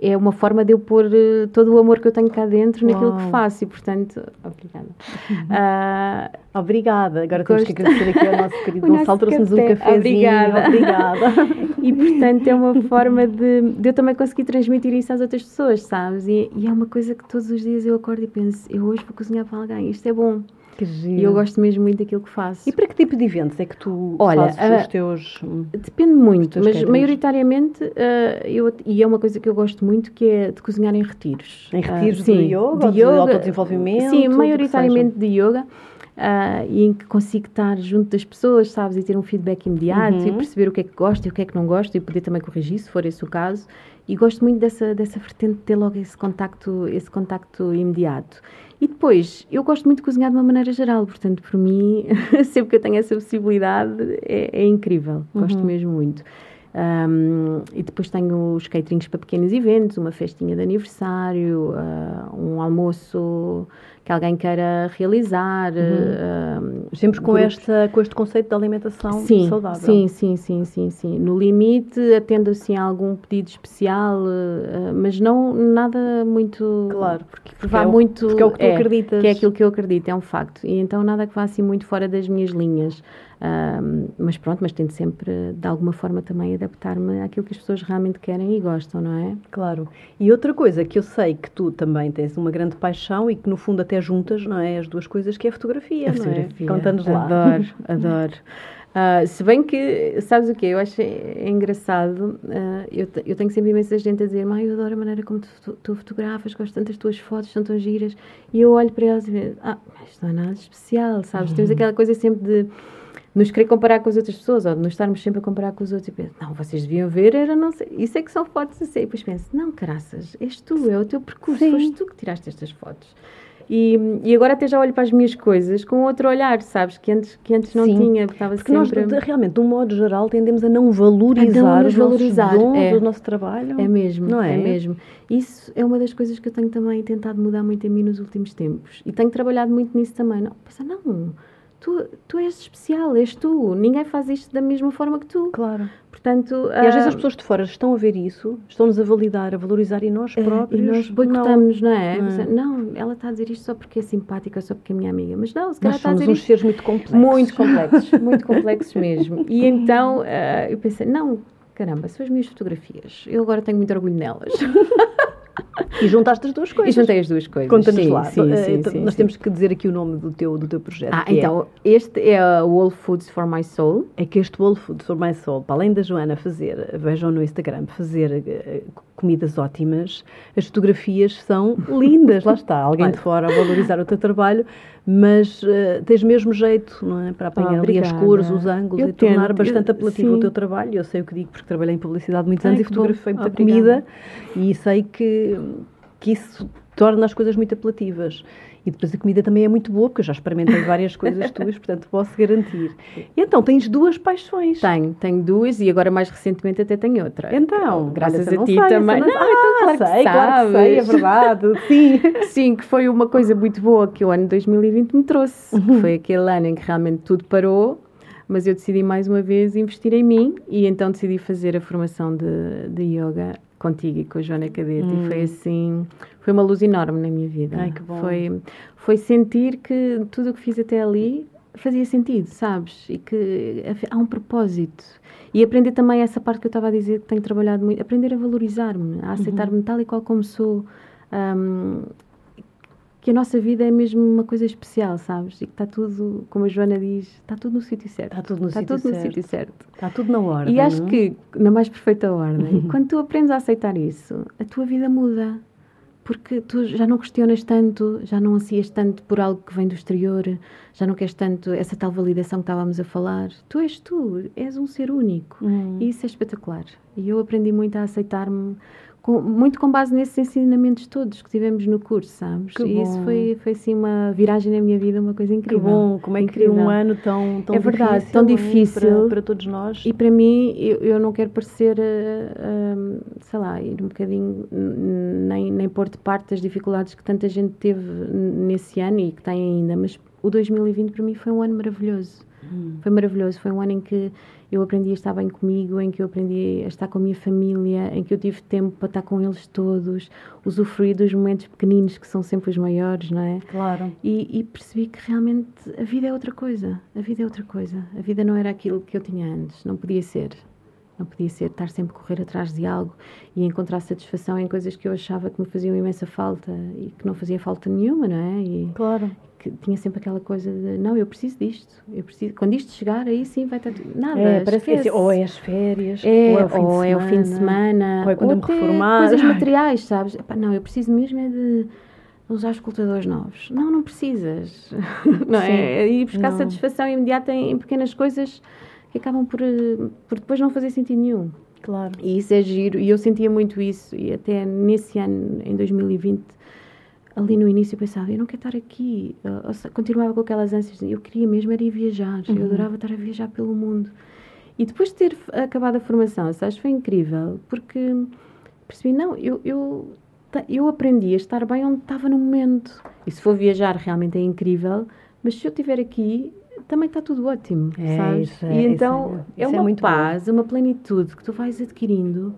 é uma forma de eu pôr uh, todo o amor que eu tenho cá dentro Uau. naquilo que faço e, portanto, obrigada. Uh, obrigada. Agora temos que agradecer aqui ao nosso [LAUGHS] querido Gonçalo, trouxe-nos um cafezinho. Obrigada. obrigada. [LAUGHS] e, portanto, é uma forma de, de, eu também conseguir transmitir isso às outras pessoas, sabes? E, e é uma coisa que todos os dias eu acordo e penso, eu hoje vou cozinhar para alguém, isto é bom. E eu gosto mesmo muito daquilo que faço. E para que tipo de eventos é que tu Olha, fazes os teus. Depende muito, mas queres? maioritariamente, uh, eu, e é uma coisa que eu gosto muito, que é de cozinhar em retiros. Em retiros uh, de sim, yoga, de, yoga, de autodesenvolvimento? Sim, maioritariamente de yoga. Uh, e em que consigo estar junto das pessoas, sabes, e ter um feedback imediato uhum. e perceber o que é que gosto e o que é que não gosto e poder também corrigir, se for esse o caso. E gosto muito dessa, dessa vertente de ter logo esse contacto, esse contacto imediato. E depois, eu gosto muito de cozinhar de uma maneira geral, portanto, por mim, [LAUGHS] sempre que eu tenho essa possibilidade, é, é incrível. Gosto uhum. mesmo muito. Um, e depois tenho os caterings para pequenos eventos, uma festinha de aniversário, uh, um almoço que alguém queira realizar. Uhum. Uh, Sempre com, esta, com este conceito de alimentação sim, saudável. Sim, sim, sim, sim, sim. No limite, atendo assim a algum pedido especial, uh, mas não nada muito. Claro, porque, porque vá é o, muito. Porque é o que tu é, acreditas. Que é aquilo que eu acredito, é um facto. E então nada que vá assim muito fora das minhas linhas. Um, mas pronto, mas tento sempre, de alguma forma, também adaptar-me àquilo que as pessoas realmente querem e gostam, não é? Claro. E outra coisa que eu sei que tu também tens uma grande paixão e que no fundo até juntas, não é? As duas coisas, que é a fotografia, a fotografia. É? Conta-nos lá. Adoro, [LAUGHS] adoro. Uh, se bem que, sabes o que Eu acho é engraçado. Uh, eu, eu tenho sempre imensa gente a dizer: Mãe, eu adoro a maneira como tu, tu fotografas, gosto tanto das tuas fotos, são tão giras. E eu olho para elas e digo: Ah, mas isto não é nada especial, sabes? Uhum. Temos aquela coisa sempre de nos querer comparar com as outras pessoas, ou de nos estarmos sempre a comparar com os outros e penso, não, vocês deviam ver, era não sei, isso é que são fotos assim. E depois penso, não, caraças, és tu, é o teu percurso, Sim. foste tu que tiraste estas fotos. E, e agora até já olho para as minhas coisas com outro olhar, sabes? Que antes, que antes não Sim, tinha. Estava porque sempre... nós, realmente, de um modo geral, tendemos a não valorizar, a não os valorizar. Dons, é. o nosso trabalho. É mesmo, não é? é mesmo. Isso é uma das coisas que eu tenho também tentado mudar muito em mim nos últimos tempos. E tenho trabalhado muito nisso também. Não, pensa, não tu, tu és especial, és tu. Ninguém faz isto da mesma forma que tu. Claro. Portanto, e às vezes as ah, pessoas de fora estão a ver isso, estão-nos a validar, a valorizar e nós próprios. É, e nós boicotamos, não, não é? Não. não. ela está a dizer isto só porque é simpática, só porque é minha amiga. Mas não, se calhar está a dizer. uns isto... seres muito complexos. Muito complexos, muito complexos mesmo. E então uh, eu pensei, não, caramba, são as minhas fotografias. Eu agora tenho muito orgulho nelas. [LAUGHS] E juntaste as duas coisas. E juntei as duas coisas. Conta-nos lá. Sim, sim, sim, então, nós temos que dizer aqui o nome do teu, do teu projeto. Ah, então, é... este é o Whole Foods for My Soul. É que este Whole Foods for My Soul, para além da Joana fazer, vejam no Instagram, fazer eh, comidas ótimas, as fotografias são lindas. lá está, alguém de fora a valorizar o teu trabalho, mas uh, tens mesmo jeito, não é? Para apanhar ah, ali as cores, os ângulos eu e tento, tornar bastante eu, apelativo sim. o teu trabalho. Eu sei o que digo porque trabalhei em publicidade muitos anos Ai, e fotografei muita comida e sei que, que isso torna as coisas muito apelativas. E depois a comida também é muito boa, porque eu já experimentei [LAUGHS] várias coisas tuas, portanto posso garantir. E então, tens duas paixões. Tenho, tenho duas e agora mais recentemente até tenho outra. Então, graças olha, a ti sei, também. Não, Não, ah, então, claro sei, claro que sei, é verdade. [LAUGHS] Sim. Sim, que foi uma coisa muito boa que o ano 2020 me trouxe. Uhum. Que foi aquele ano em que realmente tudo parou, mas eu decidi mais uma vez investir em mim e então decidi fazer a formação de, de yoga contigo e com a Joana Cadete e foi assim, foi uma luz enorme na minha vida. Hum. Ai, que bom. Foi, foi sentir que tudo o que fiz até ali fazia sentido, sabes? E que há um propósito. E aprender também essa parte que eu estava a dizer que tenho trabalhado muito, aprender a valorizar-me, a aceitar-me Uhum. tal e qual como sou. Hum, que a nossa vida é mesmo uma coisa especial, sabes? E que está tudo, como a Joana diz, está tudo no sítio certo. Está tudo no Está sítio tudo no certo. sítio certo. Está tudo na ordem. E acho não é? que, na mais perfeita ordem, quando tu aprendes a aceitar isso, a tua vida muda. Porque tu já não questionas tanto, já não ansias tanto por algo que vem do exterior, já não queres tanto essa tal validação que estávamos a falar. Tu és tu, és um ser único. Hum. E isso é espetacular. E eu aprendi muito a aceitar-me, com- muito com base nesses ensinamentos todos que tivemos no curso, sabes? Que e isso bom. foi, foi assim uma viragem na minha vida, uma coisa Que incrível. bom, como é que Incrível. um ano tão, tão É verdade, difícil, tão é? difícil. Para, para todos nós. E para mim, eu, eu não quero parecer, eh, sei lá, ir um bocadinho, nem, nem pôr de parte as dificuldades que tanta gente teve nesse ano e que tem ainda, mas o 2020 para mim foi um ano maravilhoso. Hum. Foi maravilhoso. Foi um ano em que eu aprendi a estar bem comigo, em que eu aprendi a estar com a minha família, em que eu tive tempo para estar com eles todos, usufruir dos momentos pequeninos que são sempre os maiores, não é? Claro. E, e percebi que realmente a vida é outra coisa. A vida é outra coisa. A vida não era aquilo que eu tinha antes. Não podia ser. Não podia ser estar sempre a correr atrás de algo e encontrar satisfação em coisas que eu achava que me faziam imensa falta e que não fazia falta nenhuma, não é? E Claro. Que tinha sempre aquela coisa de não, eu preciso disto. Eu preciso, quando isto chegar, aí sim vai estar. Nada. É, parece que é assim, ou é as férias, É, ou é o fim, ou de, é o semana, fim de semana, ou é quando eu me reformar. coisas [LAUGHS] materiais, sabes? Epá, não, eu preciso mesmo é de usar escutadores novos. Não, não precisas. [LAUGHS] não Sim, é? É ir buscar não. satisfação imediata em, em pequenas coisas que acabam por, eh, por depois não fazer sentido nenhum. Claro. E isso é giro, e eu sentia muito isso, e até nesse ano, em 2020, ali no início eu pensava, eu não quero estar aqui, ou seja, continuava com aquelas ânsias, eu queria mesmo era ir viajar, eu adorava estar a viajar pelo mundo. E depois de ter acabado a formação, sabes, foi incrível, porque percebi, não, eu, eu, eu aprendi a estar bem onde estava no momento. E se for viajar realmente é incrível, mas se eu estiver aqui, também está tudo ótimo, É, sabes? isso é- e isso então é- é, isso é uma bom. paz, uma plenitude que tu vais adquirindo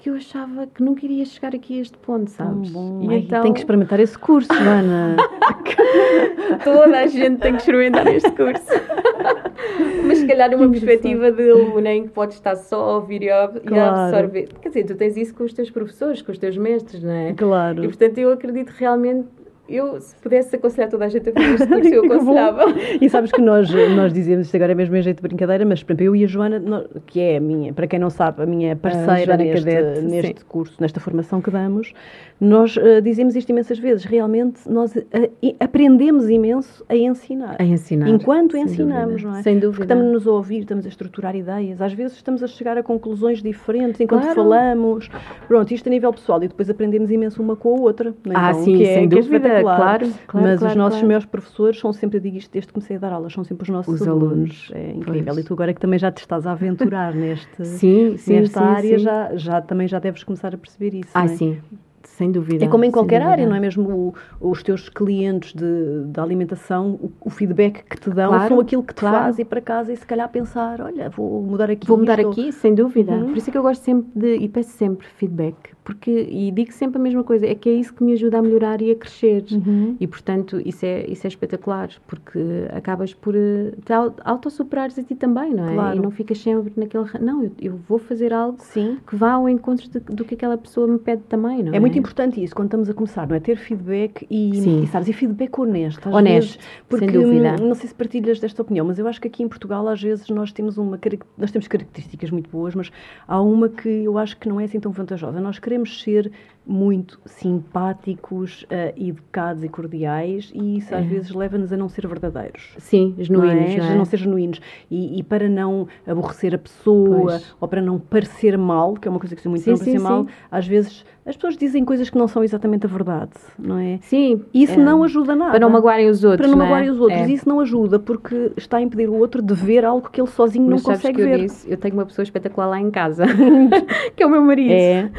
que eu achava que nunca iria chegar aqui a este ponto, sabes? bom. E Ai, então Tem que experimentar esse curso, Joana. [LAUGHS] toda a gente tem que experimentar este curso. [LAUGHS] Mas se calhar numa perspectiva de aluno em que podes estar só a ouvir e e a Claro. absorver. Quer dizer, tu tens isso com os teus professores, com os teus mestres, não é? claro. E portanto eu acredito realmente, eu se pudesse aconselhar toda a gente a fazer este curso, eu aconselhava. [LAUGHS] E sabes que nós, nós dizemos isto agora é mesmo em jeito de brincadeira, mas por exemplo, eu e a Joana, que é a minha, para quem não sabe, a minha parceira Joana neste, Cadete, neste curso, nesta formação que damos, nós eh, dizemos isto imensas vezes. Realmente, nós i- aprendemos imenso a ensinar. A ensinar. Enquanto sem ensinamos, dúvida. não é? Sem Porque dúvida. estamos-nos a ouvir, estamos a estruturar ideias, às vezes estamos a chegar a conclusões diferentes enquanto Claro. falamos. Pronto, isto a nível pessoal, e depois aprendemos imenso uma com a outra. não é? Ah, Então, sim, que é, sem que é dúvida. Claro, claro, Mas os claro, nossos claro. melhores professores são sempre, eu digo isto desde que comecei a dar aulas, são sempre os nossos Os alunos. alunos, É incrível. pois. E tu agora que também já te estás a aventurar [LAUGHS] neste, Sim, sim, nesta sim, área. Já, já também já deves começar a perceber isso. Ah, é? sim. Sem dúvida. É como em qualquer área, não é mesmo? O- os teus clientes de, de alimentação, o, o feedback que te dão Claro, são aquilo que te claro. faz ir para casa e se calhar pensar, olha, vou mudar aqui. Vou mudar aqui, sem dúvida. Uhum. Por isso é que eu gosto sempre de, e peço sempre feedback, porque, e digo sempre a mesma coisa, é que é isso que me ajuda a melhorar e a crescer. Uhum. E, portanto, isso é, isso é espetacular, porque acabas por eh, te au- autossuperares a ti também, não é? Claro. E não ficas sempre naquele... Não, eu, eu vou fazer algo Sim. que vá ao encontro de- do que aquela pessoa me pede também, não é? É muito importante isso, quando estamos a começar, não é? Ter feedback e, Sim. e sabes, e feedback honesto. Honesto, vezes, porque, sem dúvida. hum, Não sei se partilhas desta opinião, mas eu acho que aqui em Portugal, às vezes, nós temos uma nós temos características muito boas, mas há uma que eu acho que não é assim tão vantajosa. Nós queremos ser muito simpáticos, uh, educados e cordiais, e isso às é. vezes leva-nos a não ser verdadeiros. Sim, genuínos. Não, é? Não, é? não ser genuínos. E, e, para não aborrecer a pessoa, pois. ou para não parecer mal, que é uma coisa que se muito sim, não parecer sim, mal, sim. às vezes as pessoas dizem coisas que não são exatamente a verdade, não é? Sim. E isso é. não ajuda nada. Para não magoarem os outros. Para não, não magoarem é? os outros. É. Isso não ajuda, porque está a impedir o outro de ver algo que ele sozinho Mas não consegue ver. Eu, disse, eu tenho uma pessoa espetacular lá em casa, [LAUGHS] que é o meu marido. É.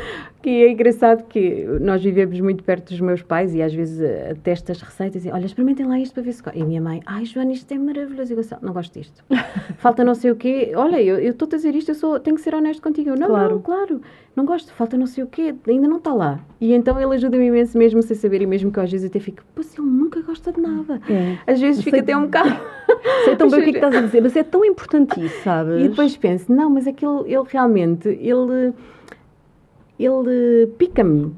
Que é engraçado que nós vivemos muito perto dos meus pais e às vezes uh, testo as receitas e olha, experimentem lá isto para ver se. E a minha mãe, ai Joana, isto é maravilhoso. E eu não gosto disto. [LAUGHS] Falta não sei o quê. Olha, eu estou a dizer isto, eu sou, tenho que ser honesto contigo. Eu, não, claro. não, claro. Não gosto, falta não sei o quê, ainda não está lá. E então ele ajuda-me imenso mesmo sem saber e mesmo que às vezes até fico, pô, ele nunca gosta de nada. É. Às vezes fica até um bocado. Sei tão bem o que é que [LAUGHS] estás a dizer, mas é tão importante isso, sabes? E depois penso, não, mas é que ele, ele realmente, ele ele pica-me.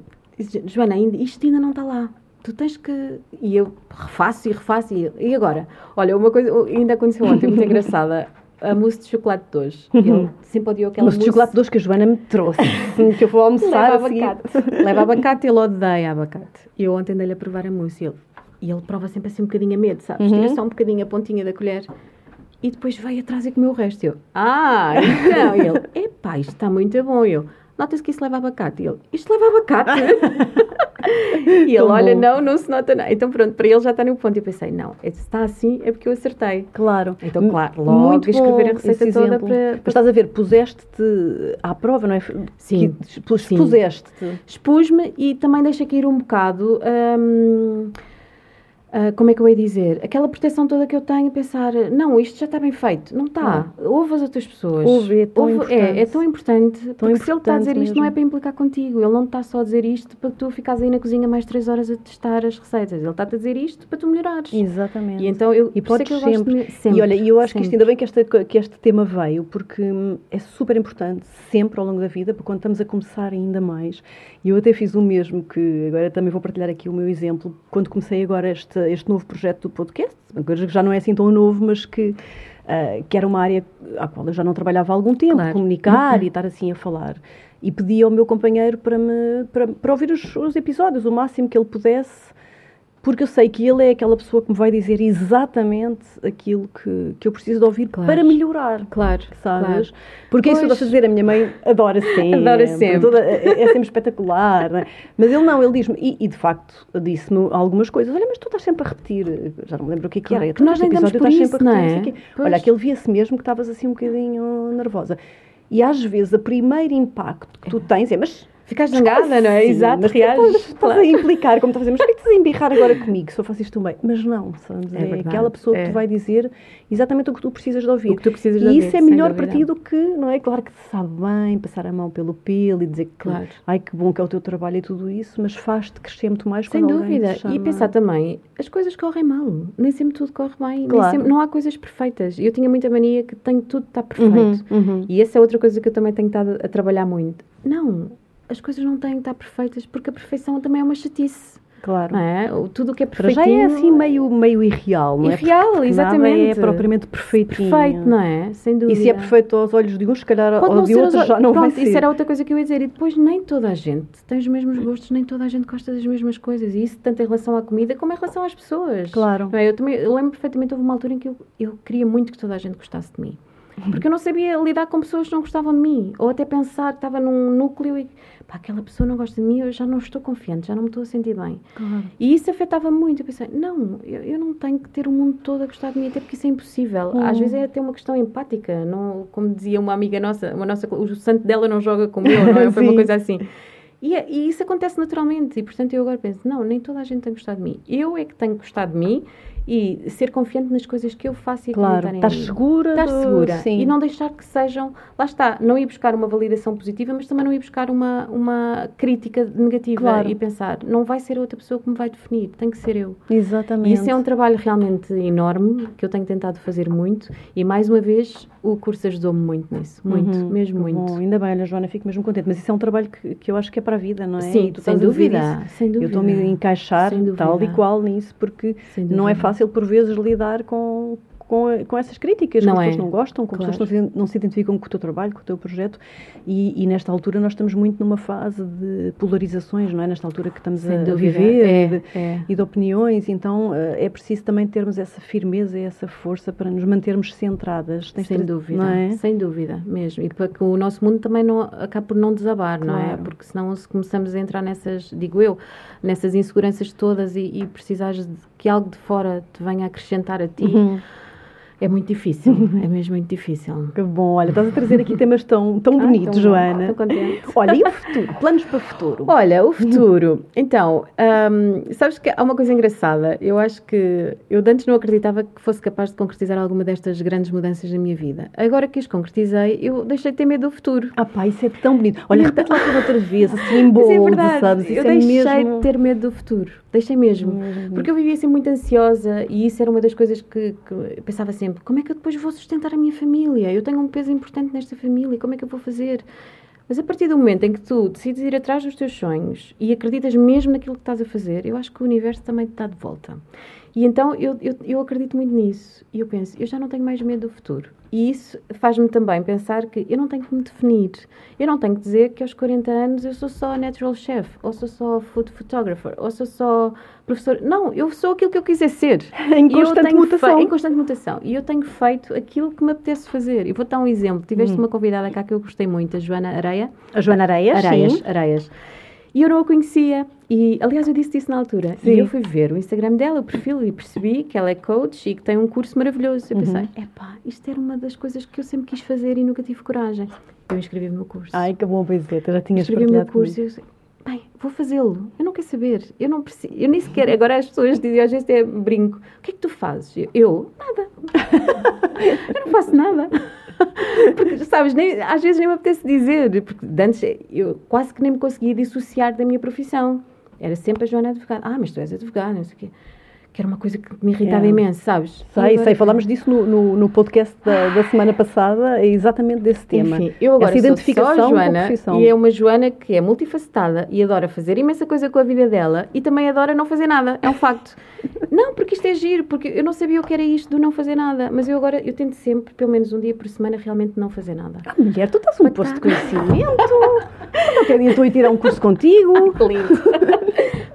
Joana, isto ainda não está lá. Tu tens que. E eu refaço e refaço. E, e agora? Olha, uma coisa ainda aconteceu ontem, muito engraçada. A mousse de chocolate de hoje. Ele sempre odiou aquela mousse. de chocolate de hoje que a Joana me trouxe. [LAUGHS] que eu vou almoçar. Leva abacate. Leva abacate, ele odeia abacate. E eu ontem dei-lhe a provar a mousse. E ele, e ele prova sempre assim um bocadinho a medo, sabes? Uhum. Tira só um bocadinho a pontinha da colher. E depois veio atrás e comeu o resto. Eu, ah, então. E ele, epá, isto está muito bom. Eu, nota-se que isso leva abacate. E ele, isto leva abacate? [LAUGHS] e ele, olha, não, não se nota nada. Então pronto, para ele já está no ponto. E eu pensei, não, se está assim é porque eu acertei. Claro. Então, claro, logo Muito escrever a receita toda para, para... Mas estás a ver, puseste-te à prova, não é? Sim. Expuseste-te. Expus-me e também deixa cair um bocado... Hum, Uh, como é que eu ia dizer? Aquela proteção toda que eu tenho, pensar, não, isto já está bem feito. Não está. Ah. Ouve as outras pessoas. Ouve, é tão Ouve, importante. É, é tão importante. Tão porque importante se ele está a dizer mesmo. isto, não é para implicar contigo. Ele não está só a dizer isto para tu ficares aí na cozinha mais três horas a testar as receitas. Ele está a dizer isto para tu melhorares. Exatamente. E então eu, e podes é sempre. sempre. E olha, eu acho sempre. que isto, ainda bem que, esta, que este tema veio, porque hum, é super importante, sempre ao longo da vida, para quando estamos a começar ainda mais. E eu até fiz o mesmo, que agora também vou partilhar aqui o meu exemplo, quando comecei agora este, este novo projeto do podcast, que já não é assim tão novo, mas que, uh, que era uma área à qual eu já não trabalhava há algum tempo, claro. comunicar uhum. e estar assim a falar. E pedi ao meu companheiro para, me, para, para ouvir os, os episódios, o máximo que ele pudesse, porque eu sei que ele é aquela pessoa que me vai dizer exatamente aquilo que, que eu preciso de ouvir claro. para melhorar. Claro, sabes? Claro. Porque pois. isso eu a dizer, a minha mãe adora [LAUGHS] sempre. adora sempre. Toda, é, é, sempre espetacular. É? Mas ele não, ele diz-me, e, e, de facto disse-me algumas coisas. Olha, mas tu estás sempre a repetir. Já não me lembro o que, é que era. Que nós nem damos por isso, não é? Olha, aquele via-se mesmo que estavas assim um bocadinho nervosa. E às vezes o primeiro impacto que tu tens é, mas Ficas zangada, não é? Exato, reages. Estás, a implicar, como estás a dizer, mas por que estás a embirrar agora comigo se eu faço isto bem? Mas não, sabes? É, é aquela pessoa é. que te vai dizer exatamente o que tu precisas de ouvir. O que tu precisas de e ouvir. Isso é melhor para ti do que, não é? Claro que te sabe bem passar a mão pelo pelo e dizer que, claro. ai que bom que é o teu trabalho e tudo isso, mas faz-te crescer muito mais Sem quando dúvida. E pensar também, as coisas correm mal. Nem sempre tudo corre bem. Claro. Sempre, não há coisas perfeitas. Eu tinha muita mania que tenho tudo está perfeito. Uhum, uhum. E essa é outra coisa que eu também tenho estado a trabalhar muito. Não, as coisas não têm que estar perfeitas, porque a perfeição também é uma chatice. Claro. É? Tudo o que é perfeito. Já é assim meio, meio irreal, não é? Irreal, porque exatamente. Nada é propriamente perfeito. Perfeito, não é? Sem dúvida. E se é perfeito aos olhos de uns, se calhar Pode ou de outros já não Pronto, vai ser. Isso era outra coisa que eu ia dizer. E depois nem toda a gente tem os mesmos gostos, nem toda a gente gosta das mesmas coisas. E isso tanto em relação à comida como em relação às pessoas. Claro. É? Eu, também, eu lembro perfeitamente, houve uma altura em que eu, eu queria muito que toda a gente gostasse de mim. [LAUGHS] Porque eu não sabia lidar com pessoas que não gostavam de mim. Ou até pensar que estava num núcleo e pá, aquela pessoa não gosta de mim, eu já não estou confiante, já não me estou a sentir bem. Claro. E isso afetava muito. Eu pensei, não, eu, eu, não tenho que ter o mundo todo a gostar de mim, até porque isso é impossível. Às vezes é até uma questão empática. Não, como dizia uma amiga nossa, uma nossa o santo dela não joga com eu, não é? [LAUGHS] Foi uma coisa assim. E, é, e, isso acontece naturalmente. E, portanto, eu agora penso, não, nem toda a gente tem que gostar de mim. Eu é que tenho que gostar de mim e ser confiante nas coisas que eu faço e claro, acreditar em mim. segura. Estar segura. Sim. E não deixar que sejam... Lá está, não ir buscar uma validação positiva, mas também não ir buscar uma, uma crítica negativa claro. e pensar, não vai ser outra pessoa que me vai definir, tem que ser eu. Exatamente. E isso é um trabalho realmente enorme, que eu tenho tentado fazer muito e, mais uma vez, o curso ajudou-me muito nisso. Muito, uhum, mesmo muito. Bom, ainda bem, olha, Joana, fico mesmo contente. Mas isso é um trabalho que, que eu acho que é para a vida, não é? Sim, sem dúvida, sem dúvida. Eu estou-me a encaixar tal e qual nisso, porque não é fácil, por vezes, lidar com, com, com essas críticas, Não com é. pessoas que não gostam, com Claro. pessoas que não se, não se identificam com o teu trabalho, com o teu projeto. E, e nesta altura nós estamos muito numa fase de polarizações, não é? Nesta altura que estamos Sem a, a dúvida. viver É, e, de, é. e de opiniões. Então eh, é preciso também termos essa firmeza e essa força para nos mantermos centradas. Tens Sem dúvida, é? sem dúvida, mesmo. E para que o nosso mundo também não acabe por não desabar, não é? Claro. Porque senão se começamos a entrar nessas, digo eu, nessas inseguranças todas e, e precisares de que algo de fora te venha acrescentar a ti, Uhum. É muito difícil, [LAUGHS] é mesmo muito difícil. Que bom, olha, estás a trazer aqui temas tão, tão Ah, bonitos. Joana. Estou contente. [LAUGHS] Olha, e o futuro? Planos para o futuro? Olha, o futuro. Então, hum, sabes que há uma coisa engraçada. Eu acho que eu antes não acreditava que fosse capaz de concretizar alguma destas grandes mudanças na minha vida. Agora que as concretizei, eu deixei de ter medo do futuro. Ah pá, isso é tão bonito. Olha, repete lá tudo outra [LAUGHS] vez, assim em Mas bold, é verdade, sabes? Isso eu é deixei mesmo... de ter medo do futuro. Deixei mesmo. Porque eu vivia assim muito ansiosa e isso era uma das coisas que, que pensava sempre: como é que eu depois vou sustentar a minha família? Eu tenho um peso importante nesta família, como é que eu vou fazer? Mas a partir do momento em que tu decides ir atrás dos teus sonhos e acreditas mesmo naquilo que estás a fazer, eu acho que o universo também te dá de volta. E então eu, eu, eu acredito muito nisso. E eu penso, eu já não tenho mais medo do futuro. E isso faz-me também pensar que eu não tenho que me definir. Eu não tenho que dizer que aos 40 anos eu sou só natural chef, ou sou só food photographer, ou sou só professor. Não, eu sou aquilo que eu quiser ser. [LAUGHS] Em constante mutação. Em constante mutação. E eu tenho feito aquilo que me apetece fazer. E vou dar um exemplo. Tiveste uma convidada cá que eu gostei muito, a Joana Areia. A Joana Areias, Areias, sim. Areias. E eu não a conhecia. E, aliás, eu disse isso na altura. Sim. E eu fui ver o Instagram dela, o perfil, e percebi que ela é coach e que tem um curso maravilhoso. Eu Uhum. pensei, epá, isto era uma das coisas que eu sempre quis fazer e nunca tive coragem. Eu inscrevi-me no curso. Ai, que bom, pois é, tu já tinhas inscrevi-me no curso e eu bem, vou fazê-lo. Eu não quero saber. Eu não preciso. Eu nem sequer. Agora as pessoas dizem, às vezes até brinco. O que é que tu fazes? Eu nada. [LAUGHS] eu não faço nada. [LAUGHS] Porque, sabes, nem, às vezes nem me apetece dizer, porque antes eu quase que nem me conseguia dissociar da minha profissão. Era sempre a Joana advogada. Ah, mas tu és advogada, não sei o quê. Que era uma coisa que me irritava É. imenso, sabes? Sei, agora- sei, falámos disso no, no, no podcast da, da semana passada, é exatamente desse tema. Enfim, eu agora Essa sou identificação só a Joana e é uma Joana que é multifacetada e adora fazer imensa coisa com a vida dela e também adora não fazer nada, é um facto. [LAUGHS] não, porque isto é giro, porque eu não sabia o que era isto do não fazer nada, mas eu agora, eu tento sempre, pelo menos um dia por semana, realmente não fazer nada. Ah, mulher, tu estás um posto de conhecimento. Qualquer dia estou a ir tirar um curso contigo. [LAUGHS] [LAUGHS]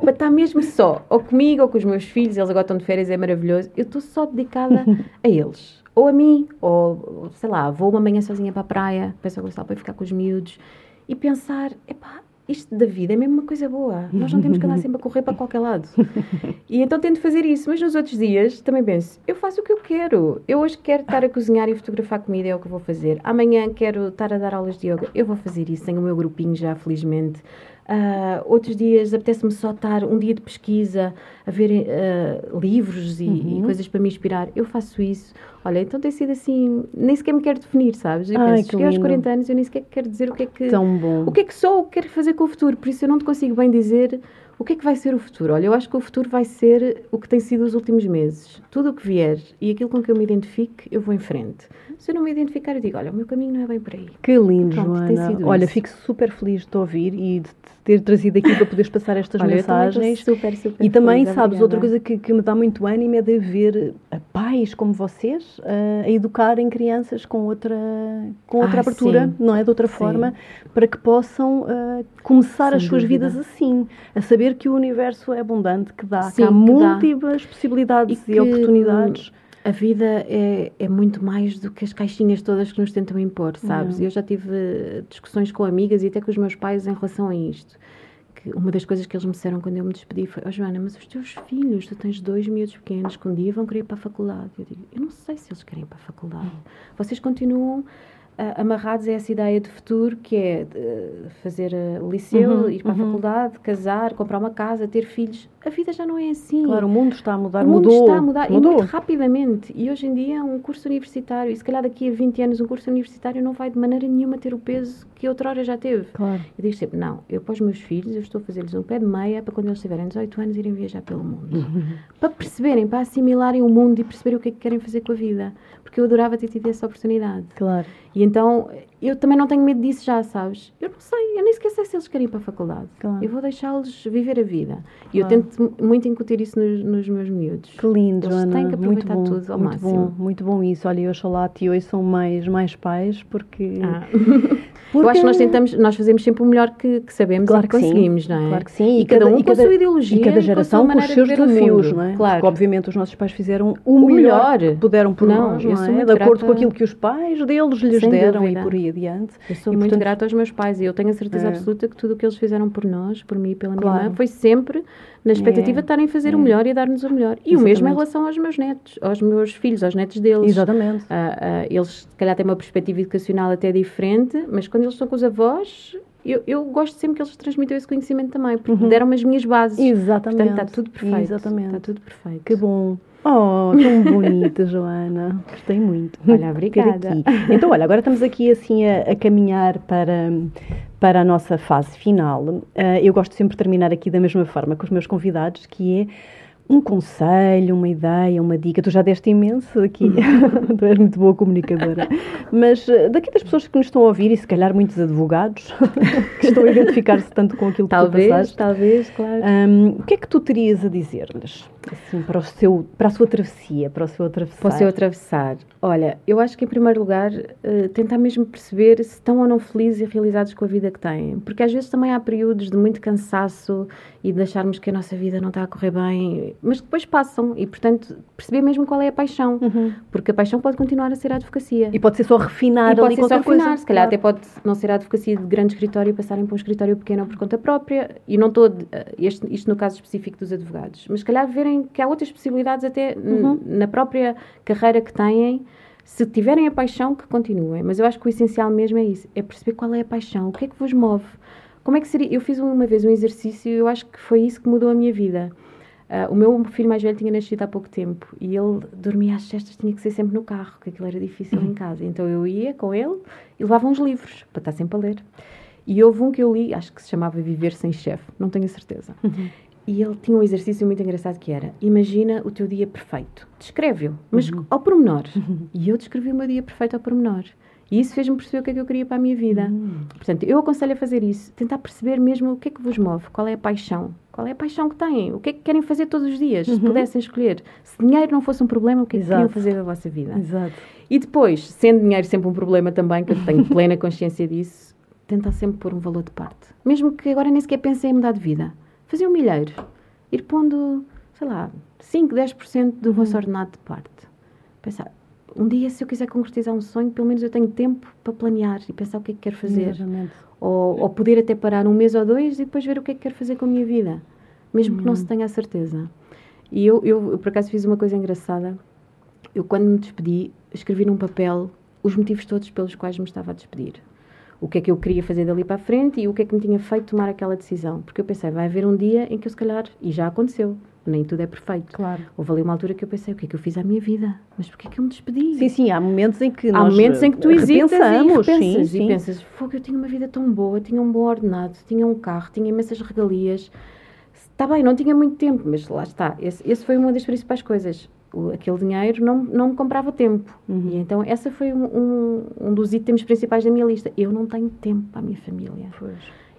Para estar mesmo só, ou comigo, ou com os meus filhos, eles agora estão de férias, é maravilhoso. Eu estou só dedicada [LAUGHS] a eles. Ou a mim, ou sei lá, vou uma manhã sozinha para a praia, peço ao Gonçalo para ficar com os miúdos e pensar: epá, isto da vida é mesmo uma coisa boa. Nós não temos que andar sempre a correr para qualquer lado. [LAUGHS] E então tento fazer isso, mas nos outros dias também penso: eu faço o que eu quero. Eu hoje quero estar a cozinhar e fotografar comida, é o que eu vou fazer. Amanhã quero estar a dar aulas de yoga, eu vou fazer isso. Tenho o meu grupinho já, felizmente. Ah, outros dias apetece-me só estar um dia de pesquisa, a ver ah, livros e, e coisas para me inspirar. Eu faço isso. Olha, então tem sido assim, nem sequer me quero definir, sabes? Eu Ai, penso, que cheguei aos lindo. 40 anos, eu nem sequer quero dizer o que é que. Tão bom. O que é que sou, o que quero fazer com o futuro, por isso eu não te consigo bem dizer o que é que vai ser o futuro. Olha, eu acho que o futuro vai ser o que tem sido os últimos meses. Tudo o que vier e aquilo com que eu me identifique, eu vou em frente. Se eu não me identificar, eu digo, olha, o meu caminho não é bem por aí. Que lindo, Pronto, Joana. Olha, isso. fico super feliz de te ouvir e de te ter trazido aqui para poderes passar estas [LAUGHS] Olha, mensagens. super, super E também, feliz, sabes, outra coisa que, que me dá muito ânimo é de ver a pais como vocês ah, a educarem crianças com outra, com outra Ah, abertura, sim. não é? De outra Sim. forma, para que possam ah, começar Sem as suas dúvida. vidas assim, a saber que o universo é abundante, que dá, que Sim, há que dá. múltiplas possibilidades e, que, oportunidades. A vida é, é muito mais do que as caixinhas todas que nos tentam impor, sabes? Não. Eu já tive discussões com amigas e até com os meus pais em relação a isto. Que uma das coisas que eles me disseram quando eu me despedi foi: Oh, Joana, mas os teus filhos, tu tens dois miúdos pequenos que um dia vão querer ir para a faculdade. Eu digo: Eu não sei se eles querem ir para a faculdade. Vocês continuam amarrados a essa ideia de futuro que é fazer o liceu, Uhum, ir para uhum. a faculdade, casar, comprar uma casa, ter filhos. A vida já não é assim. Claro, o mundo está a mudar, O mundo mudou. está a mudar e mudou. muito rapidamente. E hoje em dia, um curso universitário, e se calhar daqui a 20 anos, um curso universitário não vai de maneira nenhuma ter o peso que outrora já teve. Claro. Eu digo sempre: não, eu para os meus filhos, eu estou a fazer-lhes um pé de meia para quando eles tiverem 18 anos irem viajar pelo mundo. [LAUGHS] Para perceberem, para assimilarem o mundo e perceberem o que é que querem fazer com a vida. Porque eu adorava ter tido essa oportunidade. Claro. E então eu também não tenho medo disso já, sabes? Eu não sei, eu nem sequer sei se eles querem ir para a faculdade. Claro. Eu vou deixá-los viver a vida. E eu tento muito incutir isso nos, nos meus miúdos. Que lindo, Eles Joana. têm que muito aproveitar bom, tudo ao muito máximo. bom, muito bom isso. Olha, eu oxalá e hoje são mais, mais pais, porque... Ah. porque... [LAUGHS] Eu acho que nós tentamos, nós fazemos sempre o melhor que, que sabemos Claro e que sim. conseguimos, não é? Claro que sim. E, cada um com a sua ideologia. E cada com geração sua com os seus desafios, não é? Claro. Porque obviamente os nossos pais fizeram o, O melhor, melhor. que puderam por Não, nós, não é? muito De acordo com aquilo que os pais deles lhes deram e por aí adiante. Eu sou E, muito portanto, grata aos meus pais e eu tenho a certeza É. absoluta que tudo o que eles fizeram por nós, por mim e pela minha Claro. irmã, foi sempre na expectativa É. de estarem a fazer É. o melhor e a dar-nos o melhor. E o mesmo em Exatamente. relação aos meus netos, aos meus filhos, aos netos deles. Exatamente. Ah, ah, eles, se calhar, têm uma perspectiva educacional até diferente, mas quando eles estão com os avós, eu, eu gosto sempre que eles transmitam esse conhecimento também, porque deram-me as minhas bases. Exatamente. Portanto, está tudo perfeito. Exatamente. Está tudo perfeito. Que bom. Oh, tão bonita, Joana. Gostei muito. [LAUGHS] Olha, obrigada. Então, olha, agora estamos aqui assim a, a caminhar para, para a nossa fase final. Ah, eu gosto sempre de terminar aqui da mesma forma com os meus convidados, que é um conselho, uma ideia, uma dica. Tu já deste imenso aqui, [LAUGHS] tu és muito boa comunicadora. Mas ah, daqui das pessoas que nos estão a ouvir, e se calhar muitos advogados, [LAUGHS] que estão a identificar-se tanto com aquilo que tu Talvez, passaste, talvez, claro. Hum, o que é que tu terias a dizer-lhes assim, para, o seu, para a sua travessia, para o seu atravessar? Para o seu atravessar. Olha, eu acho que em primeiro lugar eh, tentar mesmo perceber se estão ou não felizes e realizados com a vida que têm. Porque às vezes também há períodos de muito cansaço e de acharmos que a nossa vida não está a correr bem, mas depois passam e, portanto, perceber mesmo qual é a paixão. Uhum. Porque a paixão pode continuar a ser a advocacia. E pode ser só refinar E pode ser só qualquer coisa. refinar, se calhar claro. até pode não ser a advocacia de grande escritório e passarem para um escritório pequeno por conta própria. E não estou, este, isto no caso específico dos advogados, mas se calhar verem que há outras possibilidades até Uhum. na própria carreira que têm. Se tiverem a paixão, que continuem. Mas eu acho que o essencial mesmo é isso: é perceber qual é a paixão, o que é que vos move. Como é que seria? Eu fiz uma vez um exercício e eu acho que foi isso que mudou a minha vida. Ah, o meu filho mais velho tinha nascido há pouco tempo e ele dormia às cestas, tinha que ser sempre no carro, porque aquilo era difícil em casa. Então eu ia com ele e levava uns livros para estar sempre a ler. E houve um que eu li, acho que se chamava Viver Sem Chefe, não tenho certeza. E ele tinha um exercício muito engraçado que era: imagina o teu dia perfeito, descreve-o, mas ao pormenor. [LAUGHS] E eu descrevi o meu dia perfeito ao pormenor. E isso fez-me perceber o que é que eu queria para a minha vida. Portanto, eu aconselho a fazer isso, tentar perceber mesmo o que é que vos move, qual é a paixão, qual é a paixão que têm, o que é que querem fazer todos os dias, se pudessem escolher. Se dinheiro não fosse um problema, o que é que Exato. queriam fazer da vossa vida? Exato. E depois, sendo dinheiro sempre um problema também, que eu tenho plena consciência disso, tentar sempre pôr um valor de parte. Mesmo que agora nem sequer pensem em mudar de vida. Fazer um milheiro. Ir pondo, sei lá, 5, 10% do vosso ordenado de parte. Pensar, um dia se eu quiser concretizar um sonho, pelo menos eu tenho tempo para planear e pensar o que é que quero fazer. Exatamente. Ou, ou poder até parar um mês ou dois e depois ver o que é que quero fazer com a minha vida. Mesmo que não Uhum. se tenha a certeza. E eu, eu, eu, por acaso, fiz uma coisa engraçada. Eu, quando me despedi, escrevi num papel os motivos todos pelos quais me estava a despedir. O que é que eu queria fazer dali para a frente e o que é que me tinha feito tomar aquela decisão. Porque eu pensei, vai haver um dia em que eu, se calhar, e já aconteceu, nem tudo é perfeito. Claro. Houve ali uma altura que eu pensei, o que é que eu fiz à minha vida? Mas porquê é que eu me despedi? Sim, sim, há momentos em que Há nós momentos em que tu hesitas e repensamos, repensas sim, e sim. pensas, fogo, eu tinha uma vida tão boa, tinha um bom ordenado, tinha um carro, tinha imensas regalias. Está bem, não tinha muito tempo, mas lá está. Esse, esse foi uma das principais coisas. O- aquele dinheiro não, não me comprava tempo. Uhum. E então, essa foi um, um, um dos itens principais da minha lista. Eu não tenho tempo para a minha família. Pois.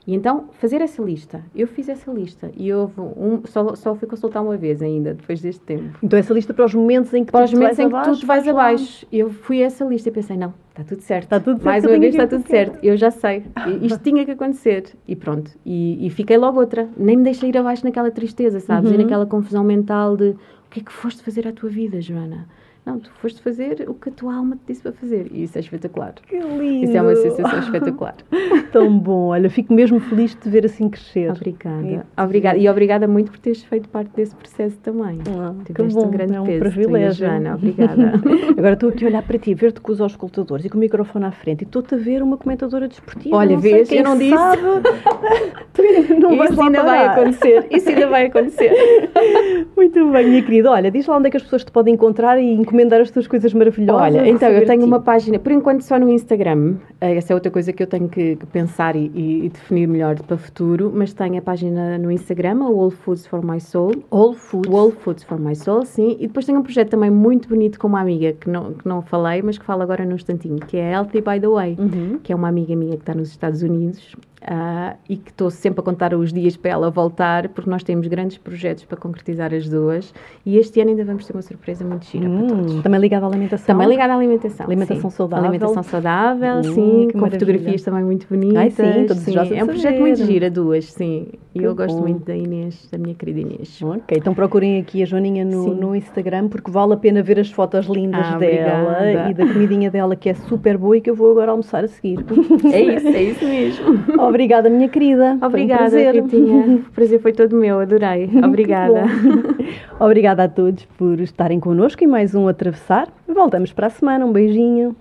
E então, fazer essa lista. Eu fiz essa lista. E houve um. Só, só fui consultar uma vez ainda, depois deste tempo. Então essa lista para os momentos em que Para tu os momentos em que abaixo, tu vais abaixo. Eu fui a essa lista e pensei, não, está tudo certo. Está tudo certo, Mais uma vez está tudo quero. certo. Eu já sei. Isto tinha que acontecer. E pronto. E, e fiquei logo outra. Nem me deixei ir abaixo naquela tristeza, sabes? Uhum. E naquela confusão mental de o que é que foste fazer à tua vida, Joana? Não, tu foste fazer o que a tua alma te disse para fazer. E isso é espetacular. Que lindo. Isso é uma sensação espetacular. [LAUGHS] Tão bom. Olha, fico mesmo feliz de te ver assim crescer. Obrigada. Obrigada. E obrigada muito por teres feito parte desse processo também. Ah, Tiveste bom, um grande é um peso. e privilégio. Joana, obrigada. [LAUGHS] Agora estou aqui a olhar para ti, ver-te com os auscultadores e com o microfone à frente e estou-te a ver uma comentadora desportiva. Olha, não vês, quem eu não disse. [LAUGHS] não Isso ainda vai acontecer. Isso ainda vai acontecer. Muito bem, minha querida. Olha, diz lá onde é que as pessoas te podem encontrar e encomendar encomendar as tuas coisas maravilhosas? Olha, então eu tenho uma página, por enquanto só no Instagram, eh, essa é outra coisa que eu tenho que pensar e, e definir melhor para o futuro, mas tenho a página no Instagram, a Whole Foods for My Soul. Whole Foods? Whole Foods for My Soul, sim. E depois tenho um projeto também muito bonito com uma amiga que não, que não falei, mas que falo agora num instantinho, que é Healthy by the Way, uhum. que é uma amiga minha que está nos Estados Unidos Uh, e que estou sempre a contar os dias para ela voltar, porque nós temos grandes projetos para concretizar as duas. E este ano ainda vamos ter uma surpresa muito gira hum, para todos. Também ligada à alimentação? Também ligada à alimentação. Alimentação sim. saudável. Alimentação saudável, hum, sim, com maravilha. fotografias também muito bonitas. Ai, sim, todos sim. É um projeto muito gira, duas, sim. E eu gosto muito da Inês, da minha querida Inês. Ok, então procurem aqui a Joaninha no, no Instagram, porque vale a pena ver as fotos lindas ah, dela obrigada. e da comidinha dela, que é super boa e que eu vou agora almoçar a seguir. [LAUGHS] É isso, é isso mesmo. [LAUGHS] Obrigada, minha querida. Obrigada, foi um prazer. Ritinha. [LAUGHS] O prazer foi todo meu, adorei. Obrigada. [LAUGHS] Obrigada a todos por estarem connosco e mais um Atravessar. Voltamos para a semana. Um beijinho.